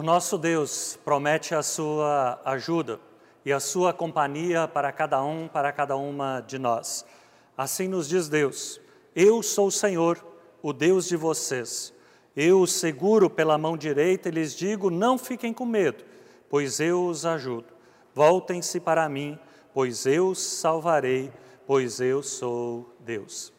O nosso Deus promete a sua ajuda e a sua companhia para cada um, para cada uma de nós. Assim nos diz Deus: Eu sou o Senhor, o Deus de vocês. Eu os seguro pela mão direita e lhes digo: Não fiquem com medo, pois eu os ajudo. Voltem-se para mim, pois eu os salvarei, pois eu sou Deus.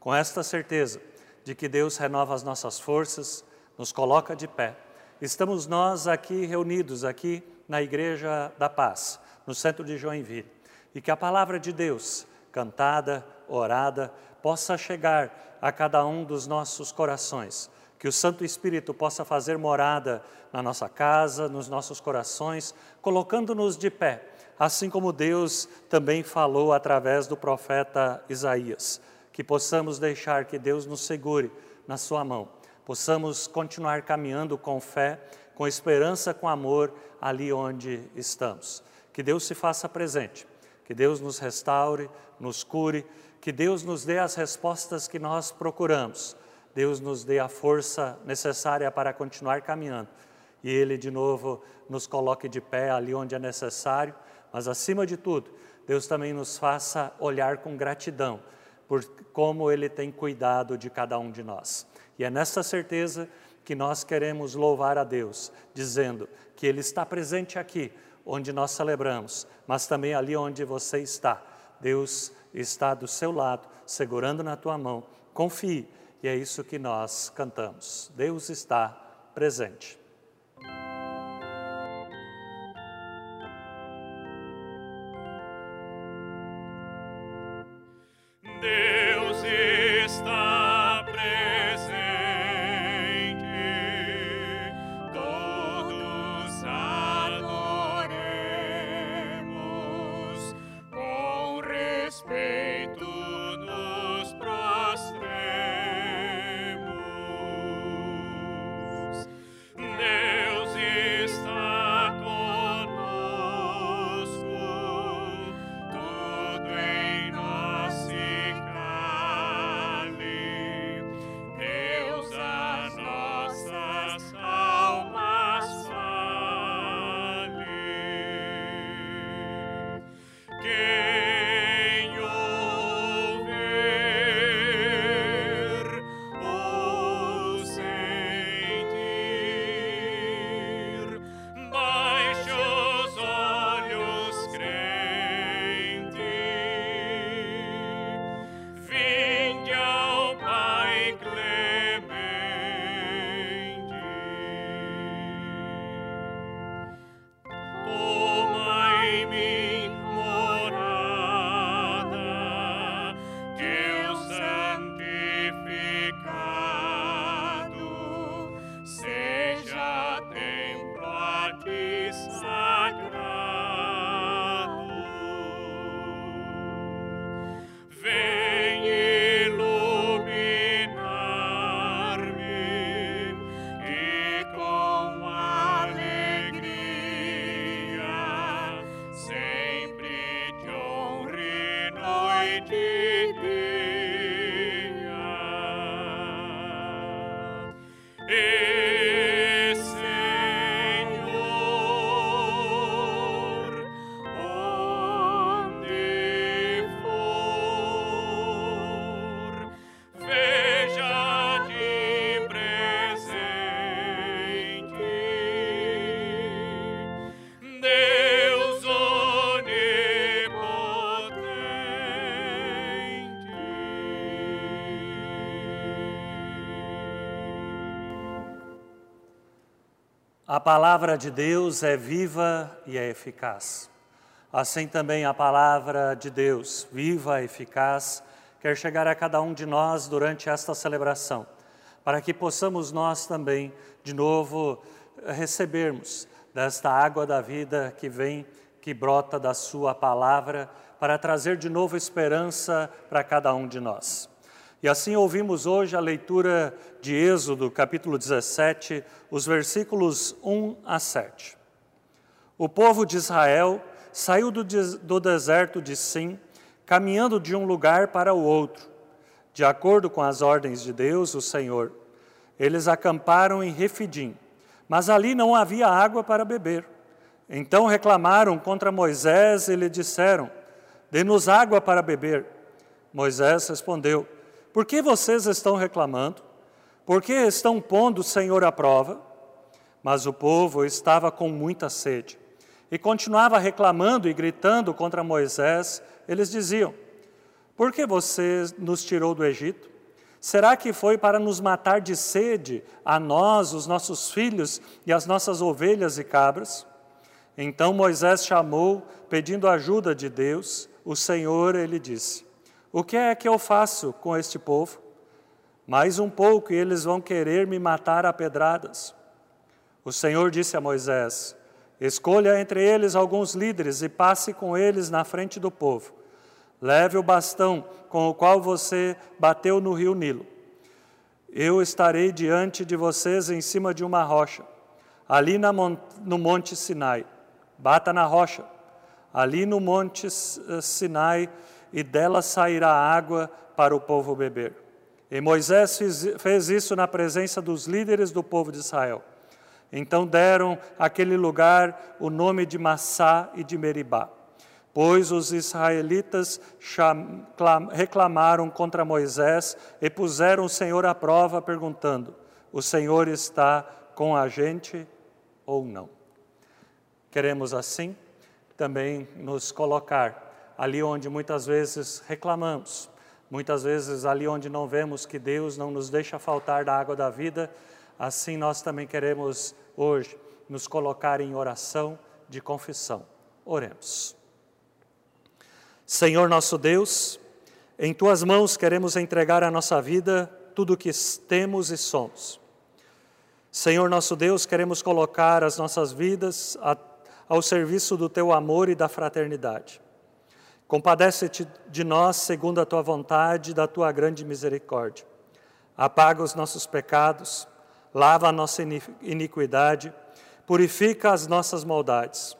Com esta certeza de que Deus renova as nossas forças, nos coloca de pé. Estamos nós aqui reunidos aqui na Igreja da Paz, no centro de Joinville, e que a palavra de Deus, cantada, orada, possa chegar a cada um dos nossos corações, que o Santo Espírito possa fazer morada na nossa casa, nos nossos corações, colocando-nos de pé, assim como Deus também falou através do profeta Isaías, que possamos deixar que Deus nos segure na sua mão possamos continuar caminhando com fé, com esperança, com amor ali onde estamos. Que Deus se faça presente, que Deus nos restaure, nos cure, que Deus nos dê as respostas que nós procuramos, Deus nos dê a força necessária para continuar caminhando e Ele de novo nos coloque de pé ali onde é necessário, mas acima de tudo, Deus também nos faça olhar com gratidão por como Ele tem cuidado de cada um de nós. E é nessa certeza que nós queremos louvar a Deus, dizendo que Ele está presente aqui, onde nós celebramos, mas também ali onde você está. Deus está do seu lado, segurando na tua mão. Confie, e é isso que nós cantamos. Deus está presente. A palavra de Deus é viva e é eficaz. Assim também a palavra de Deus, viva e eficaz, quer chegar a cada um de nós durante esta celebração, para que possamos nós também, de novo, recebermos desta água da vida que vem, que brota da Sua palavra, para trazer de novo esperança para cada um de nós. E assim ouvimos hoje a leitura de Êxodo, capítulo 17, os versículos 1 a 7. O povo de Israel saiu do, do deserto de Sim, caminhando de um lugar para o outro, de acordo com as ordens de Deus, o Senhor. Eles acamparam em Refidim, mas ali não havia água para beber. Então reclamaram contra Moisés e lhe disseram: Dê-nos água para beber. Moisés respondeu: por que vocês estão reclamando? Por que estão pondo o Senhor à prova? Mas o povo estava com muita sede e continuava reclamando e gritando contra Moisés. Eles diziam: Por que você nos tirou do Egito? Será que foi para nos matar de sede, a nós, os nossos filhos e as nossas ovelhas e cabras? Então Moisés chamou, pedindo ajuda de Deus. O Senhor, ele disse: o que é que eu faço com este povo? Mais um pouco e eles vão querer me matar a pedradas. O Senhor disse a Moisés: Escolha entre eles alguns líderes e passe com eles na frente do povo. Leve o bastão com o qual você bateu no rio Nilo. Eu estarei diante de vocês em cima de uma rocha, ali no monte Sinai. Bata na rocha. Ali no monte Sinai e dela sairá água para o povo beber. E Moisés fez isso na presença dos líderes do povo de Israel. Então deram àquele lugar o nome de Massá e de Meribá, pois os israelitas reclamaram contra Moisés e puseram o Senhor à prova, perguntando: O Senhor está com a gente ou não? Queremos assim também nos colocar ali onde muitas vezes reclamamos, muitas vezes ali onde não vemos que Deus não nos deixa faltar da água da vida, assim nós também queremos hoje nos colocar em oração de confissão. Oremos. Senhor nosso Deus, em tuas mãos queremos entregar a nossa vida, tudo o que temos e somos. Senhor nosso Deus, queremos colocar as nossas vidas ao serviço do teu amor e da fraternidade. Compadece-te de nós segundo a tua vontade e da tua grande misericórdia. Apaga os nossos pecados, lava a nossa iniquidade, purifica as nossas maldades,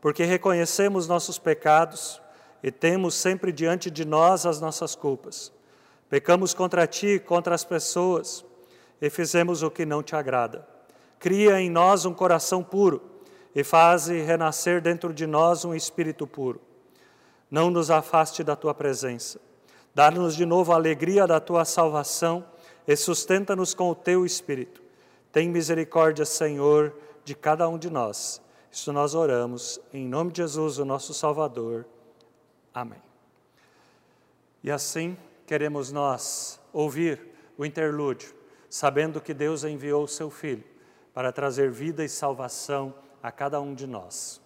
porque reconhecemos nossos pecados e temos sempre diante de nós as nossas culpas. Pecamos contra ti e contra as pessoas e fizemos o que não te agrada. Cria em nós um coração puro e faze renascer dentro de nós um espírito puro não nos afaste da tua presença. Dá-nos de novo a alegria da tua salvação e sustenta-nos com o teu espírito. Tem misericórdia, Senhor, de cada um de nós. Isso nós oramos em nome de Jesus, o nosso Salvador. Amém. E assim queremos nós ouvir o interlúdio, sabendo que Deus enviou o seu Filho para trazer vida e salvação a cada um de nós.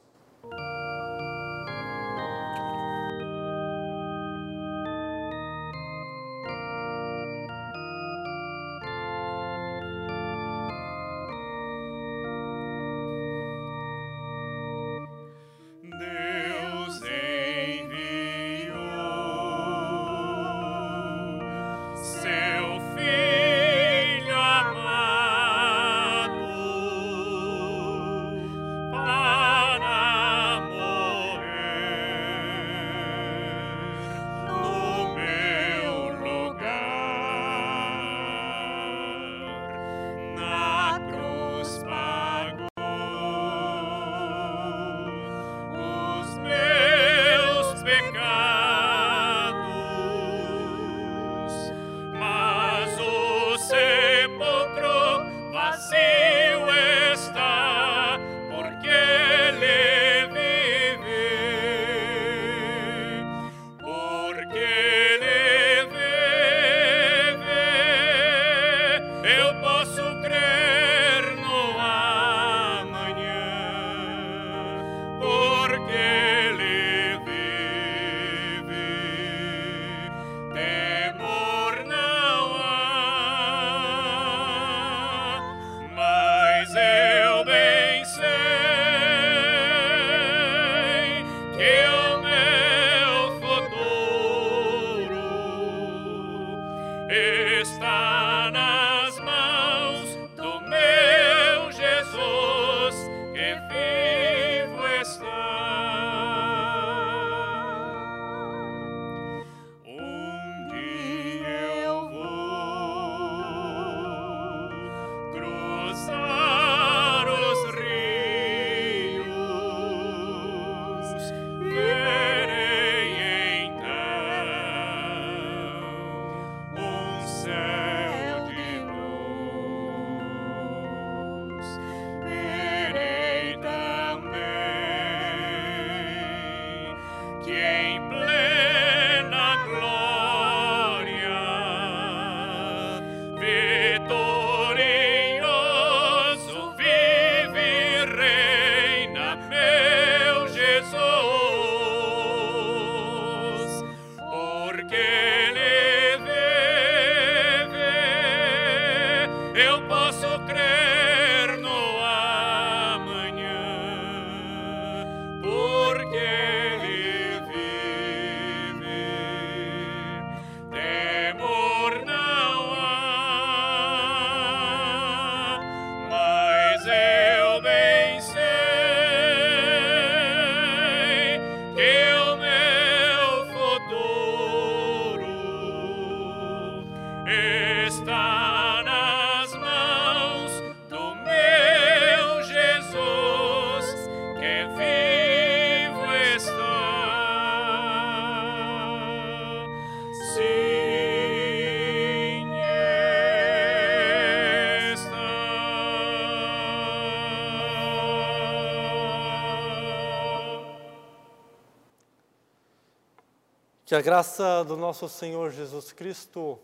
Que a graça do nosso Senhor Jesus Cristo,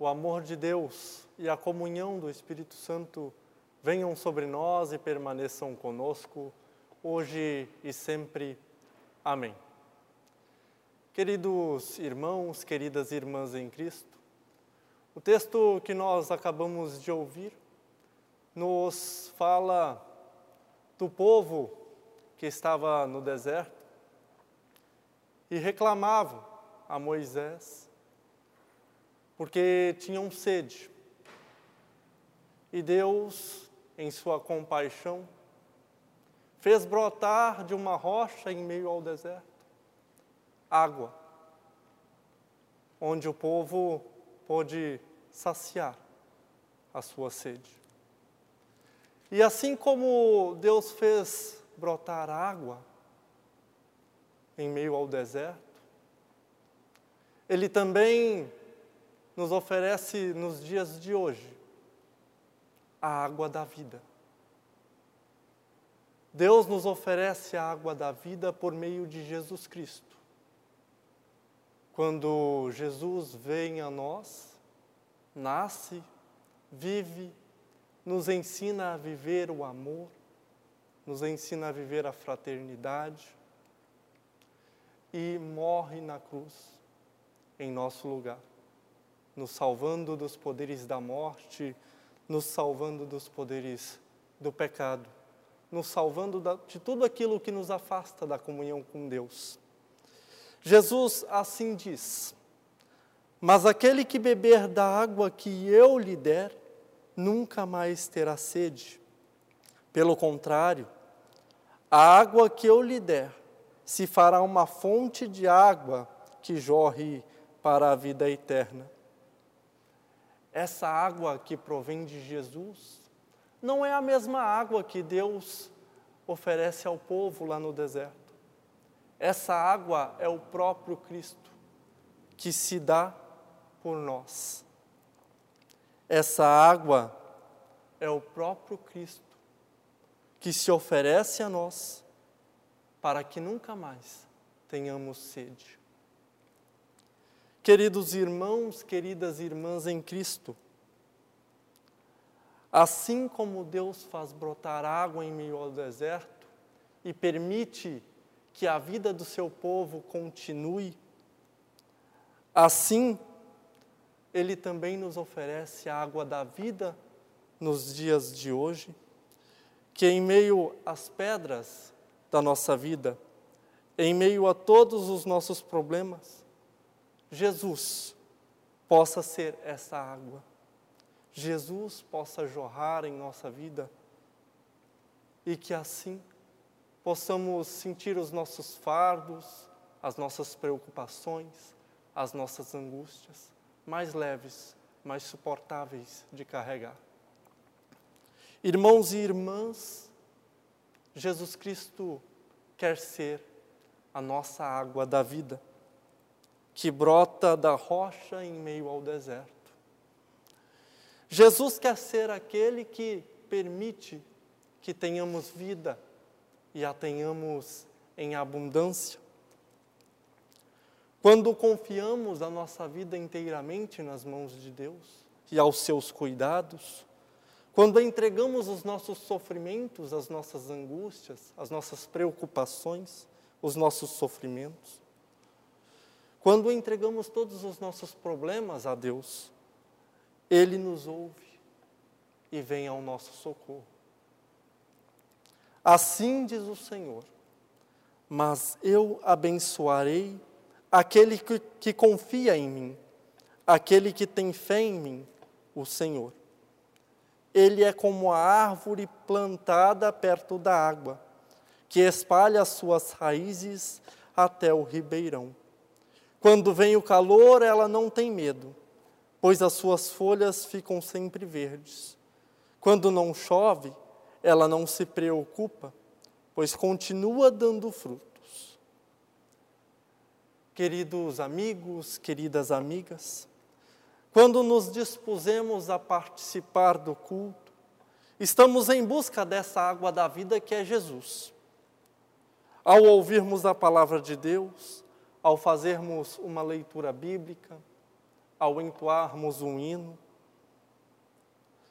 o amor de Deus e a comunhão do Espírito Santo venham sobre nós e permaneçam conosco, hoje e sempre. Amém. Queridos irmãos, queridas irmãs em Cristo, o texto que nós acabamos de ouvir nos fala do povo que estava no deserto e reclamavam a Moisés porque tinham sede. E Deus, em sua compaixão, fez brotar de uma rocha em meio ao deserto água, onde o povo pôde saciar a sua sede. E assim como Deus fez brotar água em meio ao deserto, Ele também nos oferece nos dias de hoje a água da vida. Deus nos oferece a água da vida por meio de Jesus Cristo. Quando Jesus vem a nós, nasce, vive, nos ensina a viver o amor, nos ensina a viver a fraternidade e morre na cruz em nosso lugar, nos salvando dos poderes da morte, nos salvando dos poderes do pecado, nos salvando de tudo aquilo que nos afasta da comunhão com Deus. Jesus assim diz: Mas aquele que beber da água que eu lhe der, nunca mais terá sede. Pelo contrário, a água que eu lhe der se fará uma fonte de água que jorre para a vida eterna. Essa água que provém de Jesus não é a mesma água que Deus oferece ao povo lá no deserto. Essa água é o próprio Cristo que se dá por nós. Essa água é o próprio Cristo que se oferece a nós para que nunca mais tenhamos sede. Queridos irmãos, queridas irmãs em Cristo, assim como Deus faz brotar água em meio ao deserto e permite que a vida do seu povo continue, assim, Ele também nos oferece a água da vida nos dias de hoje, que em meio às pedras da nossa vida, em meio a todos os nossos problemas, Jesus possa ser essa água. Jesus possa jorrar em nossa vida e que assim possamos sentir os nossos fardos, as nossas preocupações, as nossas angústias mais leves, mais suportáveis de carregar. Irmãos e irmãs, Jesus Cristo quer ser a nossa água da vida, que brota da rocha em meio ao deserto. Jesus quer ser aquele que permite que tenhamos vida e a tenhamos em abundância. Quando confiamos a nossa vida inteiramente nas mãos de Deus e aos seus cuidados, quando entregamos os nossos sofrimentos, as nossas angústias, as nossas preocupações, os nossos sofrimentos, quando entregamos todos os nossos problemas a Deus, Ele nos ouve e vem ao nosso socorro. Assim diz o Senhor: Mas eu abençoarei aquele que, que confia em mim, aquele que tem fé em mim, o Senhor. Ele é como a árvore plantada perto da água, que espalha as suas raízes até o ribeirão. Quando vem o calor, ela não tem medo, pois as suas folhas ficam sempre verdes. Quando não chove, ela não se preocupa, pois continua dando frutos. Queridos amigos, queridas amigas, quando nos dispusemos a participar do culto, estamos em busca dessa água da vida que é Jesus. Ao ouvirmos a palavra de Deus, ao fazermos uma leitura bíblica, ao entoarmos um hino,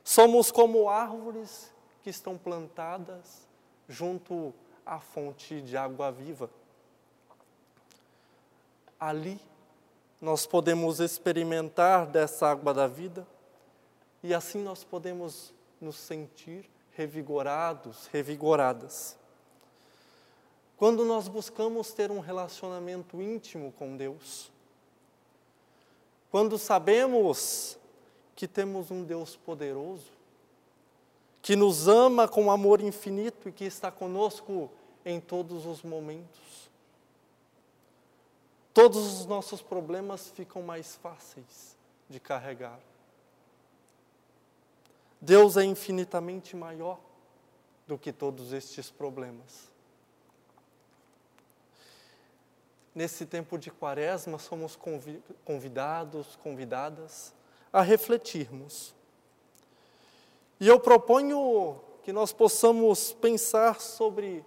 somos como árvores que estão plantadas junto à fonte de água viva. Ali nós podemos experimentar dessa água da vida e assim nós podemos nos sentir revigorados, revigoradas. Quando nós buscamos ter um relacionamento íntimo com Deus, quando sabemos que temos um Deus poderoso, que nos ama com amor infinito e que está conosco em todos os momentos. Todos os nossos problemas ficam mais fáceis de carregar. Deus é infinitamente maior do que todos estes problemas. Nesse tempo de quaresma, somos convidados, convidadas a refletirmos e eu proponho que nós possamos pensar sobre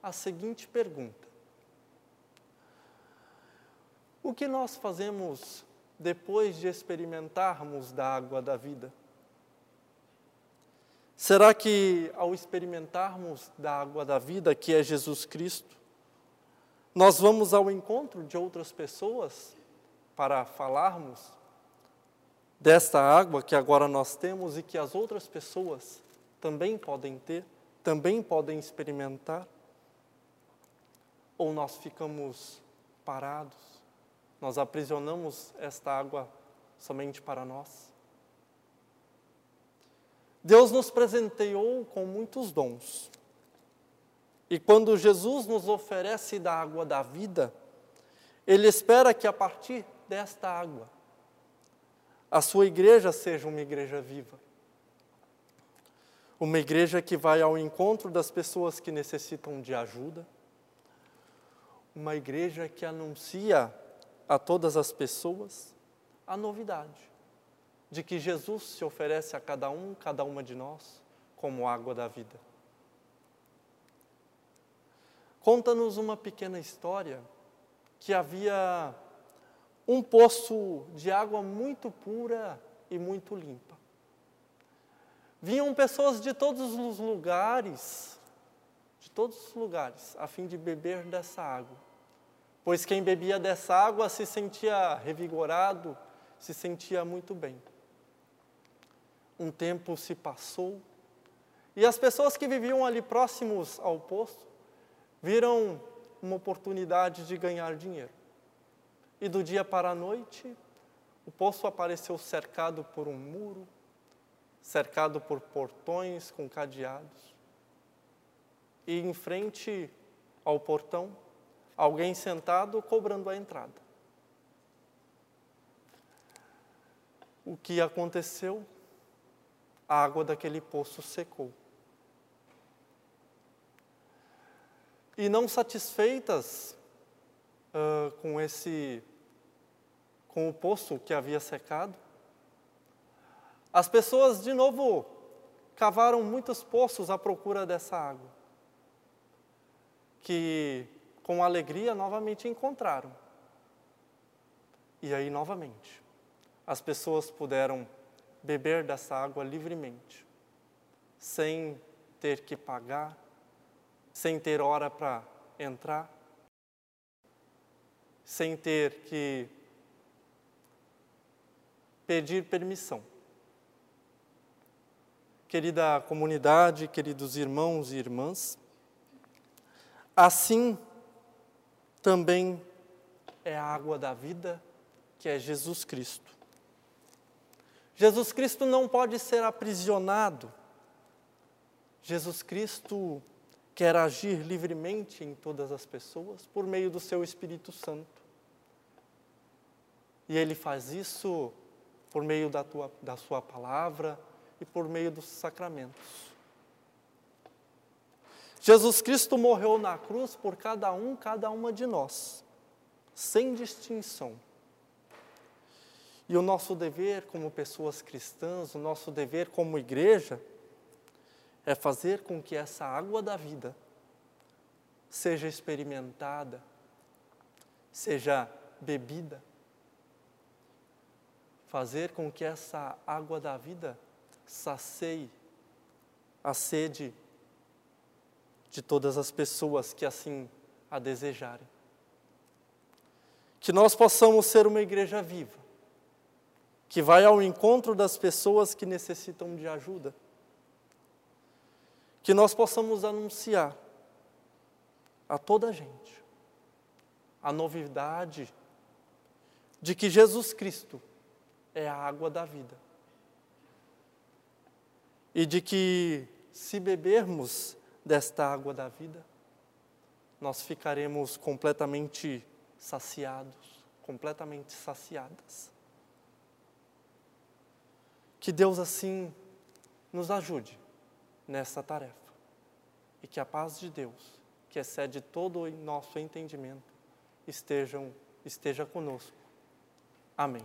a seguinte pergunta: O que nós fazemos depois de experimentarmos da água da vida? Será que ao experimentarmos da água da vida, que é Jesus Cristo, nós vamos ao encontro de outras pessoas para falarmos desta água que agora nós temos e que as outras pessoas também podem ter, também podem experimentar? Ou nós ficamos parados, nós aprisionamos esta água somente para nós? Deus nos presenteou com muitos dons. E quando Jesus nos oferece da água da vida, Ele espera que a partir desta água a sua igreja seja uma igreja viva. Uma igreja que vai ao encontro das pessoas que necessitam de ajuda. Uma igreja que anuncia a todas as pessoas a novidade de que Jesus se oferece a cada um, cada uma de nós, como água da vida. Conta-nos uma pequena história que havia um poço de água muito pura e muito limpa. Vinham pessoas de todos os lugares de todos os lugares, a fim de beber dessa água. Pois quem bebia dessa água se sentia revigorado, se sentia muito bem. Um tempo se passou e as pessoas que viviam ali próximos ao poço viram uma oportunidade de ganhar dinheiro. E do dia para a noite, o poço apareceu cercado por um muro, cercado por portões com cadeados. E em frente ao portão, alguém sentado cobrando a entrada. O que aconteceu? A água daquele poço secou. E não satisfeitas uh, com esse, com o poço que havia secado, as pessoas de novo cavaram muitos poços à procura dessa água, que com alegria novamente encontraram. E aí novamente, as pessoas puderam beber dessa água livremente, sem ter que pagar, sem ter hora para entrar, sem ter que pedir permissão. Querida comunidade, queridos irmãos e irmãs, assim também é a água da vida, que é Jesus Cristo. Jesus Cristo não pode ser aprisionado. Jesus Cristo quer agir livremente em todas as pessoas por meio do seu Espírito Santo. E ele faz isso por meio da, tua, da sua palavra e por meio dos sacramentos. Jesus Cristo morreu na cruz por cada um, cada uma de nós, sem distinção. E o nosso dever como pessoas cristãs, o nosso dever como igreja, é fazer com que essa água da vida seja experimentada, seja bebida. Fazer com que essa água da vida sacie a sede de todas as pessoas que assim a desejarem. Que nós possamos ser uma igreja viva, que vai ao encontro das pessoas que necessitam de ajuda que nós possamos anunciar a toda a gente a novidade de que Jesus Cristo é a água da vida. E de que, se bebermos desta água da vida, nós ficaremos completamente saciados, completamente saciadas. Que Deus assim nos ajude nessa tarefa. E que a paz de Deus, que excede todo o nosso entendimento, estejam, esteja conosco. Amém.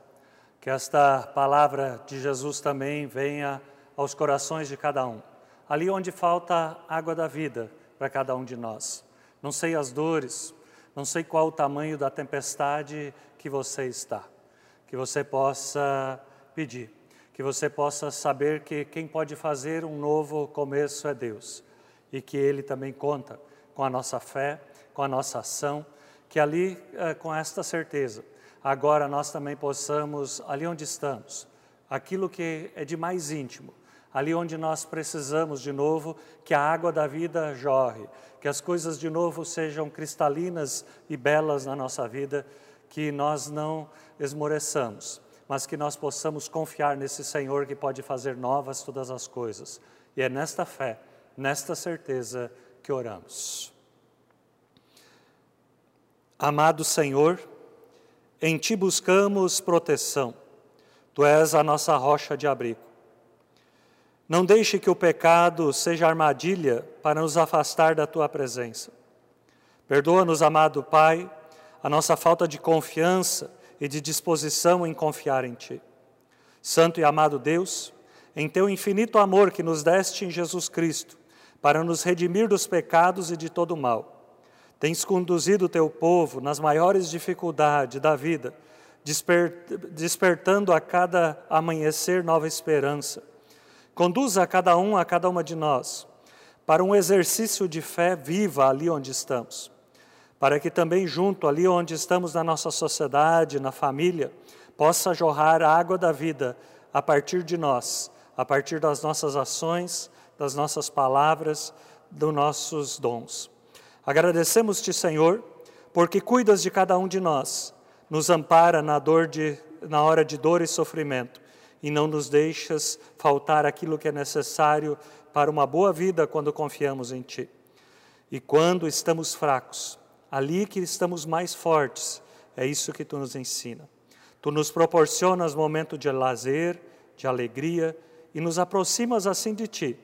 Que esta palavra de Jesus também venha aos corações de cada um. Ali onde falta água da vida para cada um de nós. Não sei as dores, não sei qual o tamanho da tempestade que você está. Que você possa pedir, que você possa saber que quem pode fazer um novo começo é Deus e que Ele também conta com a nossa fé, com a nossa ação que ali, eh, com esta certeza, agora nós também possamos, ali onde estamos, aquilo que é de mais íntimo, ali onde nós precisamos de novo que a água da vida jorre, que as coisas de novo sejam cristalinas e belas na nossa vida, que nós não esmoreçamos, mas que nós possamos confiar nesse Senhor que pode fazer novas todas as coisas. E é nesta fé, nesta certeza que oramos. Amado Senhor, em Ti buscamos proteção, Tu és a nossa rocha de abrigo. Não deixe que o pecado seja armadilha para nos afastar da Tua presença. Perdoa-nos, amado Pai, a nossa falta de confiança e de disposição em confiar em Ti. Santo e amado Deus, em Teu infinito amor que nos deste em Jesus Cristo, para nos redimir dos pecados e de todo o mal, Tens conduzido o teu povo nas maiores dificuldades da vida, despertando a cada amanhecer nova esperança. Conduza a cada um, a cada uma de nós, para um exercício de fé viva ali onde estamos, para que também junto, ali onde estamos na nossa sociedade, na família, possa jorrar a água da vida a partir de nós, a partir das nossas ações, das nossas palavras, dos nossos dons. Agradecemos-te, Senhor, porque cuidas de cada um de nós, nos ampara na, dor de, na hora de dor e sofrimento e não nos deixas faltar aquilo que é necessário para uma boa vida quando confiamos em Ti. E quando estamos fracos, ali que estamos mais fortes, é isso que Tu nos ensina. Tu nos proporcionas momento de lazer, de alegria e nos aproximas assim de Ti,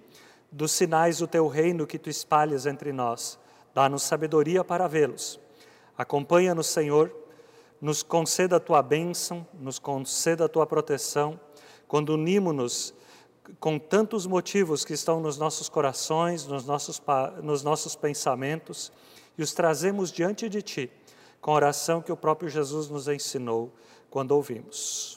dos sinais do Teu reino que Tu espalhas entre nós Dá-nos sabedoria para vê-los. Acompanha-nos, Senhor, nos conceda a tua bênção, nos conceda a tua proteção, quando unimos-nos com tantos motivos que estão nos nossos corações, nos nossos, nos nossos pensamentos, e os trazemos diante de Ti, com a oração que o próprio Jesus nos ensinou quando ouvimos.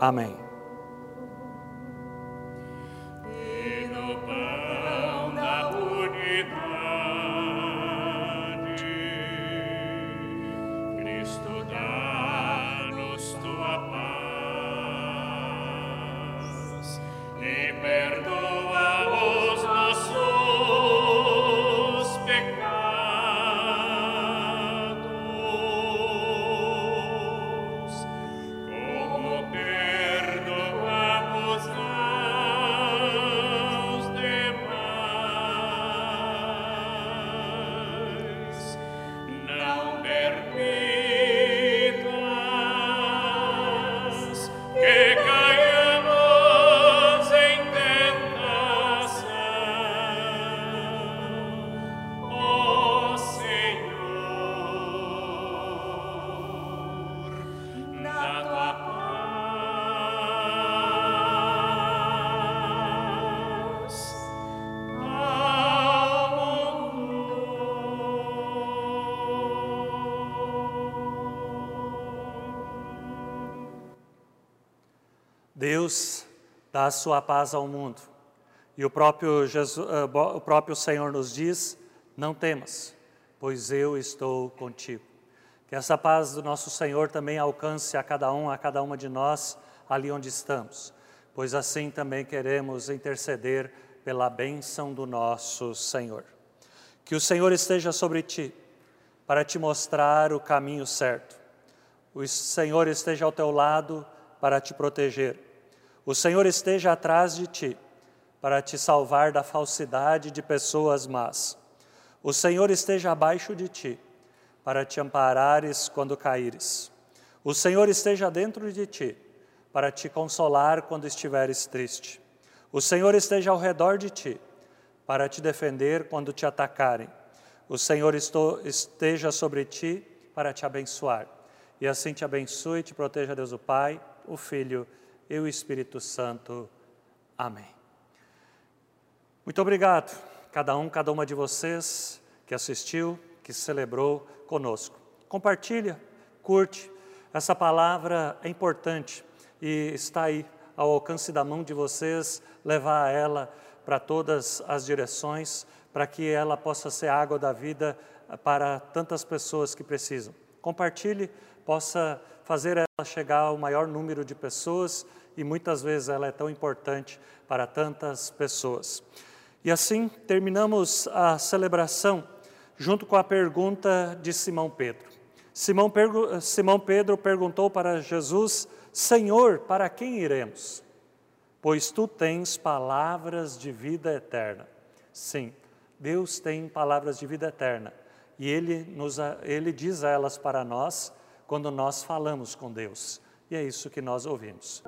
Amém. Deus dá a sua paz ao mundo. E o próprio, Jesus, uh, o próprio Senhor nos diz: não temas, pois eu estou contigo. Que essa paz do nosso Senhor também alcance a cada um, a cada uma de nós, ali onde estamos, pois assim também queremos interceder pela bênção do nosso Senhor. Que o Senhor esteja sobre ti, para te mostrar o caminho certo. O Senhor esteja ao teu lado para te proteger. O Senhor esteja atrás de ti para te salvar da falsidade de pessoas más. O Senhor esteja abaixo de ti, para te amparares quando caíres. O Senhor esteja dentro de ti, para te consolar quando estiveres triste. O Senhor esteja ao redor de ti, para te defender quando te atacarem. O Senhor esteja sobre ti, para te abençoar. E assim te abençoe e te proteja Deus o Pai, o Filho e o Espírito Santo. Amém. Muito obrigado, cada um, cada uma de vocês que assistiu, que celebrou conosco. Compartilha, curte. Essa palavra é importante e está aí ao alcance da mão de vocês, levar ela para todas as direções, para que ela possa ser água da vida para tantas pessoas que precisam. Compartilhe, possa fazer ela chegar ao maior número de pessoas e muitas vezes ela é tão importante para tantas pessoas. E assim terminamos a celebração junto com a pergunta de Simão Pedro. Simão, Simão Pedro perguntou para Jesus: Senhor, para quem iremos? Pois tu tens palavras de vida eterna. Sim, Deus tem palavras de vida eterna e Ele, nos, Ele diz elas para nós quando nós falamos com Deus. E é isso que nós ouvimos.